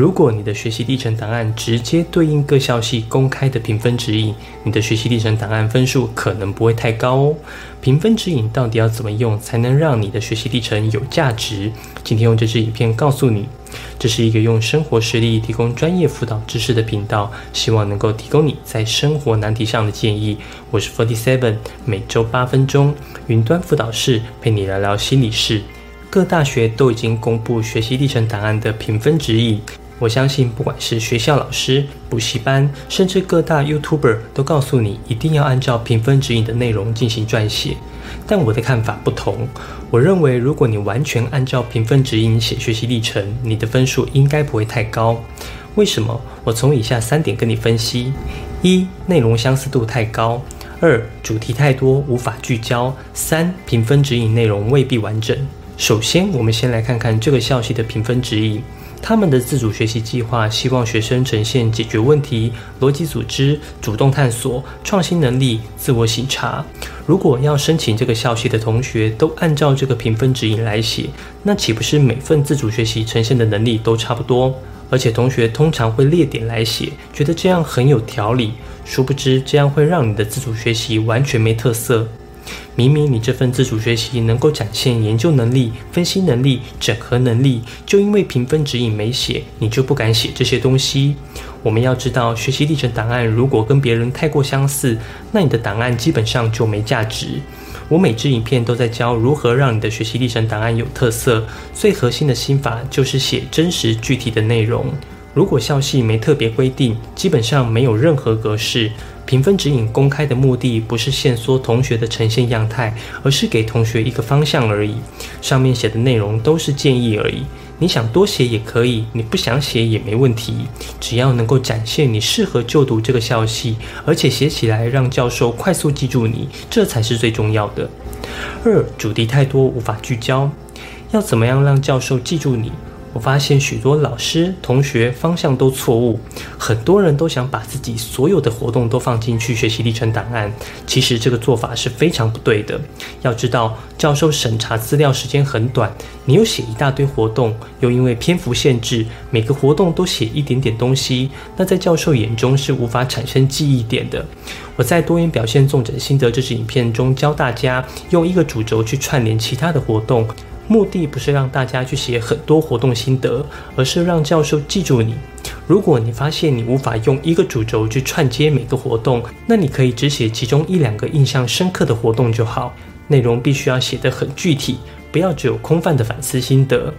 如果你的学习历程档案直接对应各校系公开的评分指引，你的学习历程档案分数可能不会太高哦。评分指引到底要怎么用才能让你的学习历程有价值？今天用这支影片告诉你。这是一个用生活实例提供专业辅导知识的频道，希望能够提供你在生活难题上的建议。我是 Forty Seven，每周八分钟云端辅导室陪你聊聊心理事。各大学都已经公布学习历程档案的评分指引。我相信，不管是学校老师、补习班，甚至各大 YouTuber，都告诉你一定要按照评分指引的内容进行撰写。但我的看法不同。我认为，如果你完全按照评分指引写学习历程，你的分数应该不会太高。为什么？我从以下三点跟你分析：一、内容相似度太高；二、主题太多，无法聚焦；三、评分指引内容未必完整。首先，我们先来看看这个校系的评分指引。他们的自主学习计划希望学生呈现解决问题、逻辑组织、主动探索、创新能力、自我省察。如果要申请这个校系的同学都按照这个评分指引来写，那岂不是每份自主学习呈现的能力都差不多？而且同学通常会列点来写，觉得这样很有条理。殊不知，这样会让你的自主学习完全没特色。明明你这份自主学习能够展现研究能力、分析能力、整合能力，就因为评分指引没写，你就不敢写这些东西。我们要知道，学习历程档案如果跟别人太过相似，那你的档案基本上就没价值。我每支影片都在教如何让你的学习历程档案有特色，最核心的心法就是写真实具体的内容。如果校系没特别规定，基本上没有任何格式。评分指引公开的目的不是限缩同学的呈现样态，而是给同学一个方向而已。上面写的内容都是建议而已，你想多写也可以，你不想写也没问题。只要能够展现你适合就读这个校系，而且写起来让教授快速记住你，这才是最重要的。二，主题太多无法聚焦，要怎么样让教授记住你？我发现许多老师、同学方向都错误，很多人都想把自己所有的活动都放进去学习历程档案，其实这个做法是非常不对的。要知道，教授审查资料时间很短，你又写一大堆活动，又因为篇幅限制，每个活动都写一点点东西，那在教授眼中是无法产生记忆点的。我在多元表现纵整心得这支影片中教大家用一个主轴去串联其他的活动。目的不是让大家去写很多活动心得，而是让教授记住你。如果你发现你无法用一个主轴去串接每个活动，那你可以只写其中一两个印象深刻的活动就好。内容必须要写得很具体，不要只有空泛的反思心得。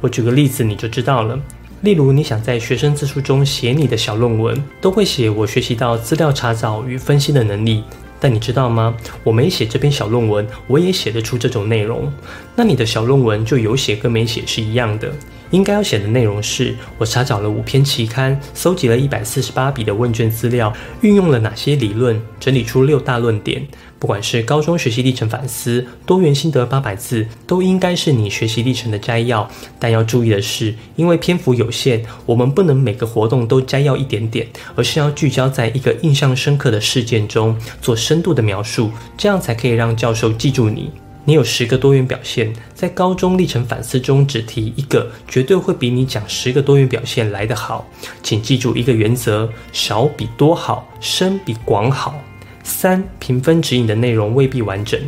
我举个例子你就知道了。例如，你想在学生自述中写你的小论文，都会写我学习到资料查找与分析的能力。但你知道吗？我没写这篇小论文，我也写得出这种内容。那你的小论文就有写跟没写是一样的。应该要写的内容是：我查找了五篇期刊，搜集了一百四十八笔的问卷资料，运用了哪些理论，整理出六大论点。不管是高中学习历程反思、多元心得八百字，都应该是你学习历程的摘要。但要注意的是，因为篇幅有限，我们不能每个活动都摘要一点点，而是要聚焦在一个印象深刻的事件中做深度的描述，这样才可以让教授记住你。你有十个多元表现，在高中历程反思中只提一个，绝对会比你讲十个多元表现来得好。请记住一个原则：少比多好，深比广好。三、评分指引的内容未必完整。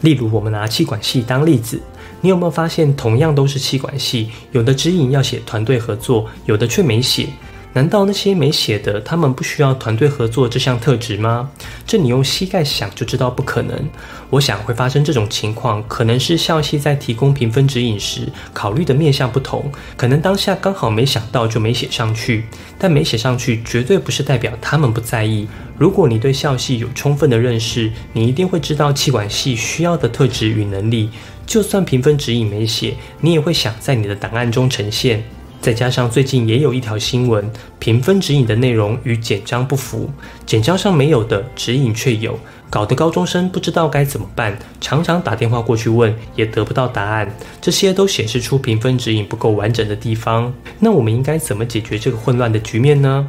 例如，我们拿气管系当例子，你有没有发现，同样都是气管系，有的指引要写团队合作，有的却没写？难道那些没写的，他们不需要团队合作这项特质吗？这你用膝盖想就知道不可能。我想会发生这种情况，可能是校系在提供评分指引时考虑的面向不同，可能当下刚好没想到就没写上去。但没写上去，绝对不是代表他们不在意。如果你对校系有充分的认识，你一定会知道气管系需要的特质与能力。就算评分指引没写，你也会想在你的档案中呈现。再加上最近也有一条新闻，评分指引的内容与简章不符，简章上没有的指引却有，搞得高中生不知道该怎么办，常常打电话过去问，也得不到答案，这些都显示出评分指引不够完整的地方。那我们应该怎么解决这个混乱的局面呢？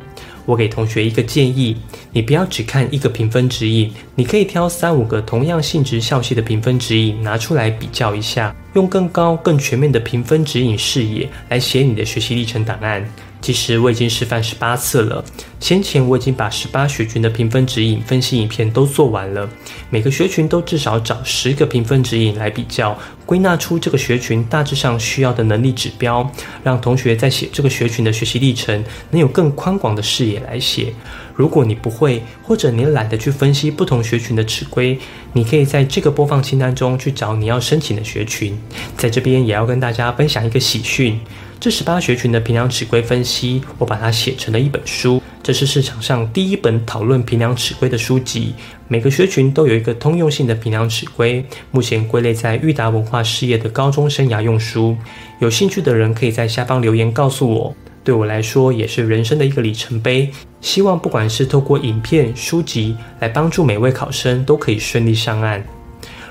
我给同学一个建议：你不要只看一个评分指引，你可以挑三五个同样性质校系的评分指引拿出来比较一下，用更高、更全面的评分指引视野来写你的学习历程档案。其实我已经示范十八次了。先前我已经把十八学群的评分指引分析影片都做完了，每个学群都至少找十个评分指引来比较，归纳出这个学群大致上需要的能力指标，让同学在写这个学群的学习历程能有更宽广的视野来写。如果你不会，或者你懒得去分析不同学群的尺规，你可以在这个播放清单中去找你要申请的学群。在这边也要跟大家分享一个喜讯。这十八学群的平量尺规分析，我把它写成了一本书。这是市场上第一本讨论平量尺规的书籍。每个学群都有一个通用性的平量尺规，目前归类在裕达文化事业的高中生涯用书。有兴趣的人可以在下方留言告诉我。对我来说，也是人生的一个里程碑。希望不管是透过影片、书籍来帮助每位考生，都可以顺利上岸。